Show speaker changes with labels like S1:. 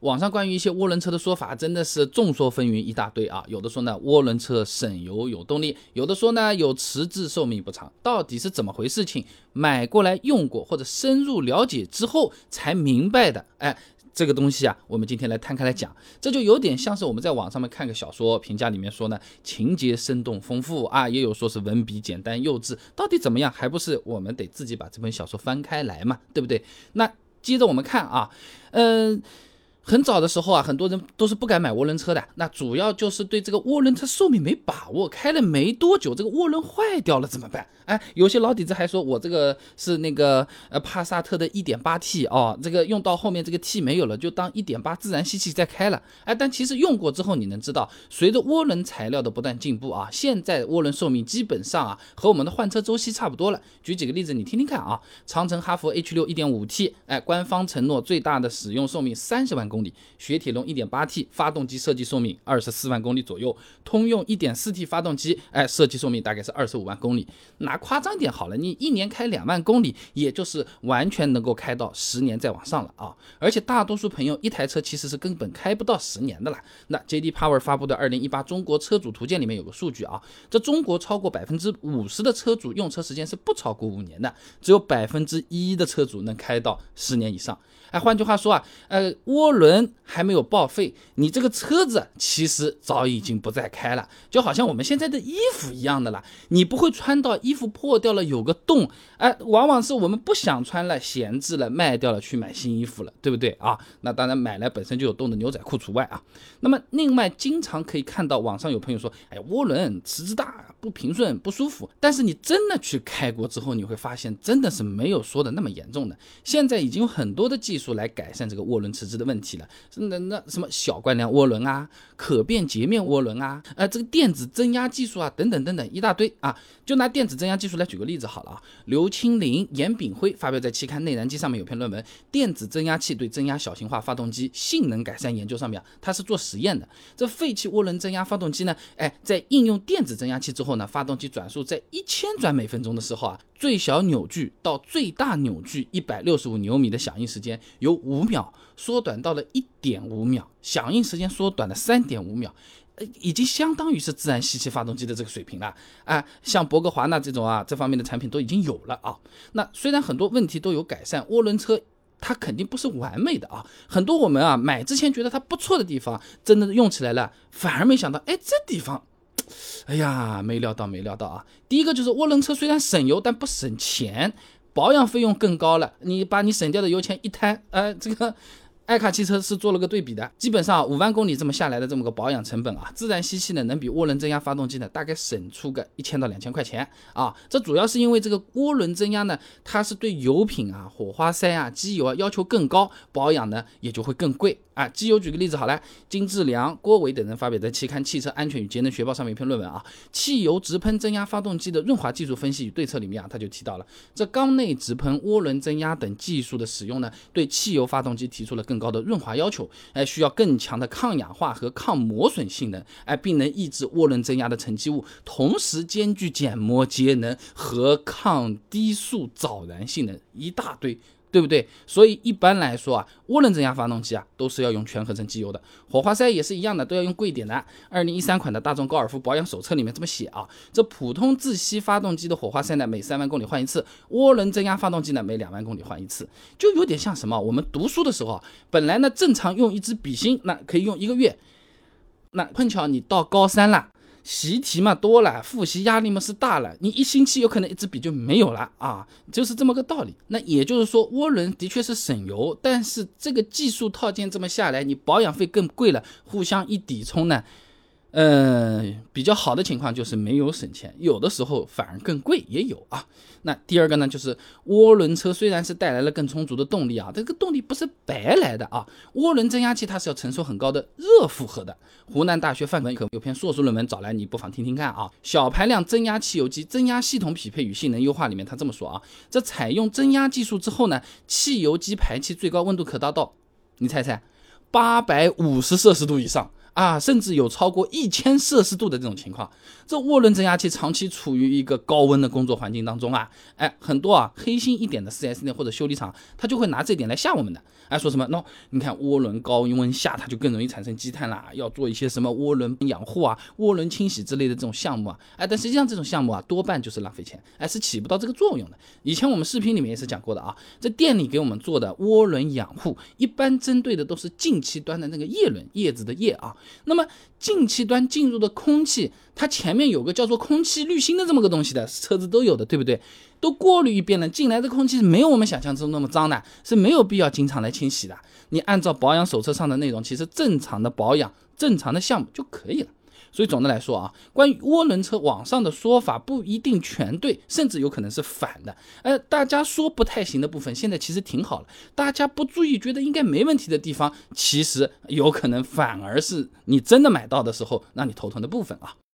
S1: 网上关于一些涡轮车的说法真的是众说纷纭一大堆啊，有的说呢涡轮车省油有动力，有的说呢有迟滞寿命不长，到底是怎么回事？情买过来用过或者深入了解之后才明白的，哎，这个东西啊，我们今天来摊开来讲，这就有点像是我们在网上面看个小说评价里面说呢，情节生动丰富啊，也有说是文笔简单幼稚，到底怎么样，还不是我们得自己把这本小说翻开来嘛，对不对？那接着我们看啊，嗯。很早的时候啊，很多人都是不敢买涡轮车的，那主要就是对这个涡轮车寿命没把握，开了没多久，这个涡轮坏掉了怎么办？哎，有些老底子还说我这个是那个呃帕萨特的 1.8T 哦，这个用到后面这个 T 没有了，就当1.8自然吸气再开了。哎，但其实用过之后，你能知道，随着涡轮材料的不断进步啊，现在涡轮寿命基本上啊和我们的换车周期差不多了。举几个例子你听听看啊，长城哈弗 H6 1.5T，哎，官方承诺最大的使用寿命三十万公。公里，雪铁龙 1.8T 发动机设计寿命二十四万公里左右，通用 1.4T 发动机，哎，设计寿命大概是二十五万公里。拿夸张点好了，你一年开两万公里，也就是完全能够开到十年再往上了啊！而且大多数朋友一台车其实是根本开不到十年的啦。那 JD Power 发布的2018中国车主图鉴里面有个数据啊，这中国超过百分之五十的车主用车时间是不超过五年的，只有百分之一的车主能开到十年以上。哎，换句话说啊，呃，涡轮还没有报废，你这个车子其实早已经不再开了，就好像我们现在的衣服一样的啦，你不会穿到衣服破掉了有个洞，哎，往往是我们不想穿了，闲置了，卖掉了去买新衣服了，对不对啊？那当然买来本身就有洞的牛仔裤除外啊。那么另外，经常可以看到网上有朋友说，哎，涡轮迟滞大，不平顺，不舒服。但是你真的去开过之后，你会发现真的是没有说的那么严重的。现在已经有很多的技术来改善这个涡轮迟滞的问题了，那那什么小惯量涡轮啊，可变截面涡轮啊，呃，这个电子增压技术啊，等等等等一大堆啊。就拿电子增压技术来举个例子好了啊，刘清林、严炳辉发表在期刊《内燃机》上面有篇论文，《电子增压器对增压小型化发动机性能改善研究》上面，他是做实验的。这废弃涡轮增压发动机呢，哎，在应用电子增压器之后呢，发动机转速在一千转每分钟的时候啊，最小扭矩到最大扭矩一百六十五牛米的响应时间由五秒缩短到了一点五秒，响应时间缩短了三点五秒，呃，已经相当于是自然吸气发动机的这个水平了啊。像博格华纳这种啊，这方面的产品都已经有了啊。那虽然很多问题都有改善，涡轮车它肯定不是完美的啊。很多我们啊买之前觉得它不错的地方，真的用起来了，反而没想到，哎，这地方。哎呀，没料到，没料到啊！第一个就是涡轮车虽然省油，但不省钱，保养费用更高了。你把你省掉的油钱一摊，呃，这个。爱卡汽车是做了个对比的，基本上五万公里这么下来的这么个保养成本啊，自然吸气呢能比涡轮增压发动机呢大概省出个一千到两千块钱啊。这主要是因为这个涡轮增压呢，它是对油品啊、火花塞啊、机油啊要求更高，保养呢也就会更贵啊。机油举个例子好了，金志良、郭伟等人发表在期刊《汽车安全与节能学报》上面一篇论文啊，汽油直喷增压发动机的润滑技术分析与对策里面啊，他就提到了这缸内直喷、涡轮增压等技术的使用呢，对汽油发动机提出了更高的润滑要求，哎，需要更强的抗氧化和抗磨损性能，哎，并能抑制涡轮增压的沉积物，同时兼具减磨节能和抗低速早燃性能，一大堆。对不对？所以一般来说啊，涡轮增压发动机啊，都是要用全合成机油的。火花塞也是一样的，都要用贵点的。二零一三款的大众高尔夫保养手册里面这么写啊。这普通自吸发动机的火花塞呢，每三万公里换一次；涡轮增压发动机呢，每两万公里换一次。就有点像什么？我们读书的时候，本来呢正常用一支笔芯，那可以用一个月。那碰巧你到高三了。习题嘛多了，复习压力嘛是大了，你一星期有可能一支笔就没有了啊，就是这么个道理。那也就是说，涡轮的确是省油，但是这个技术套件这么下来，你保养费更贵了，互相一抵充呢。嗯，比较好的情况就是没有省钱，有的时候反而更贵也有啊。那第二个呢，就是涡轮车虽然是带来了更充足的动力啊，这个动力不是白来的啊。涡轮增压器它是要承受很高的热负荷的。湖南大学范文可有篇硕士论文找来，你不妨听听看啊。小排量增压汽油机增压系统匹配与性能优化里面，他这么说啊，这采用增压技术之后呢，汽油机排气最高温度可达到，你猜猜，八百五十摄氏度以上。啊，甚至有超过一千摄氏度的这种情况。这涡轮增压器长期处于一个高温的工作环境当中啊，哎，很多啊黑心一点的 4S 店或者修理厂，他就会拿这点来吓我们的，哎，说什么？那你看涡轮高温下它就更容易产生积碳啦，要做一些什么涡轮养护啊、涡轮清洗之类的这种项目啊，哎，但实际上这种项目啊多半就是浪费钱，哎，是起不到这个作用的。以前我们视频里面也是讲过的啊，这店里给我们做的涡轮养护，一般针对的都是进气端的那个叶轮，叶子的叶啊。那么进气端进入的空气，它前面有个叫做空气滤芯的这么个东西的，车子都有的，对不对？都过滤一遍了，进来的空气是没有我们想象中那么脏的，是没有必要经常来清洗的。你按照保养手册上的内容，其实正常的保养、正常的项目就可以了。所以总的来说啊，关于涡轮车网上的说法不一定全对，甚至有可能是反的。呃，大家说不太行的部分，现在其实挺好了。大家不注意，觉得应该没问题的地方，其实有可能反而是你真的买到的时候让你头疼的部分啊。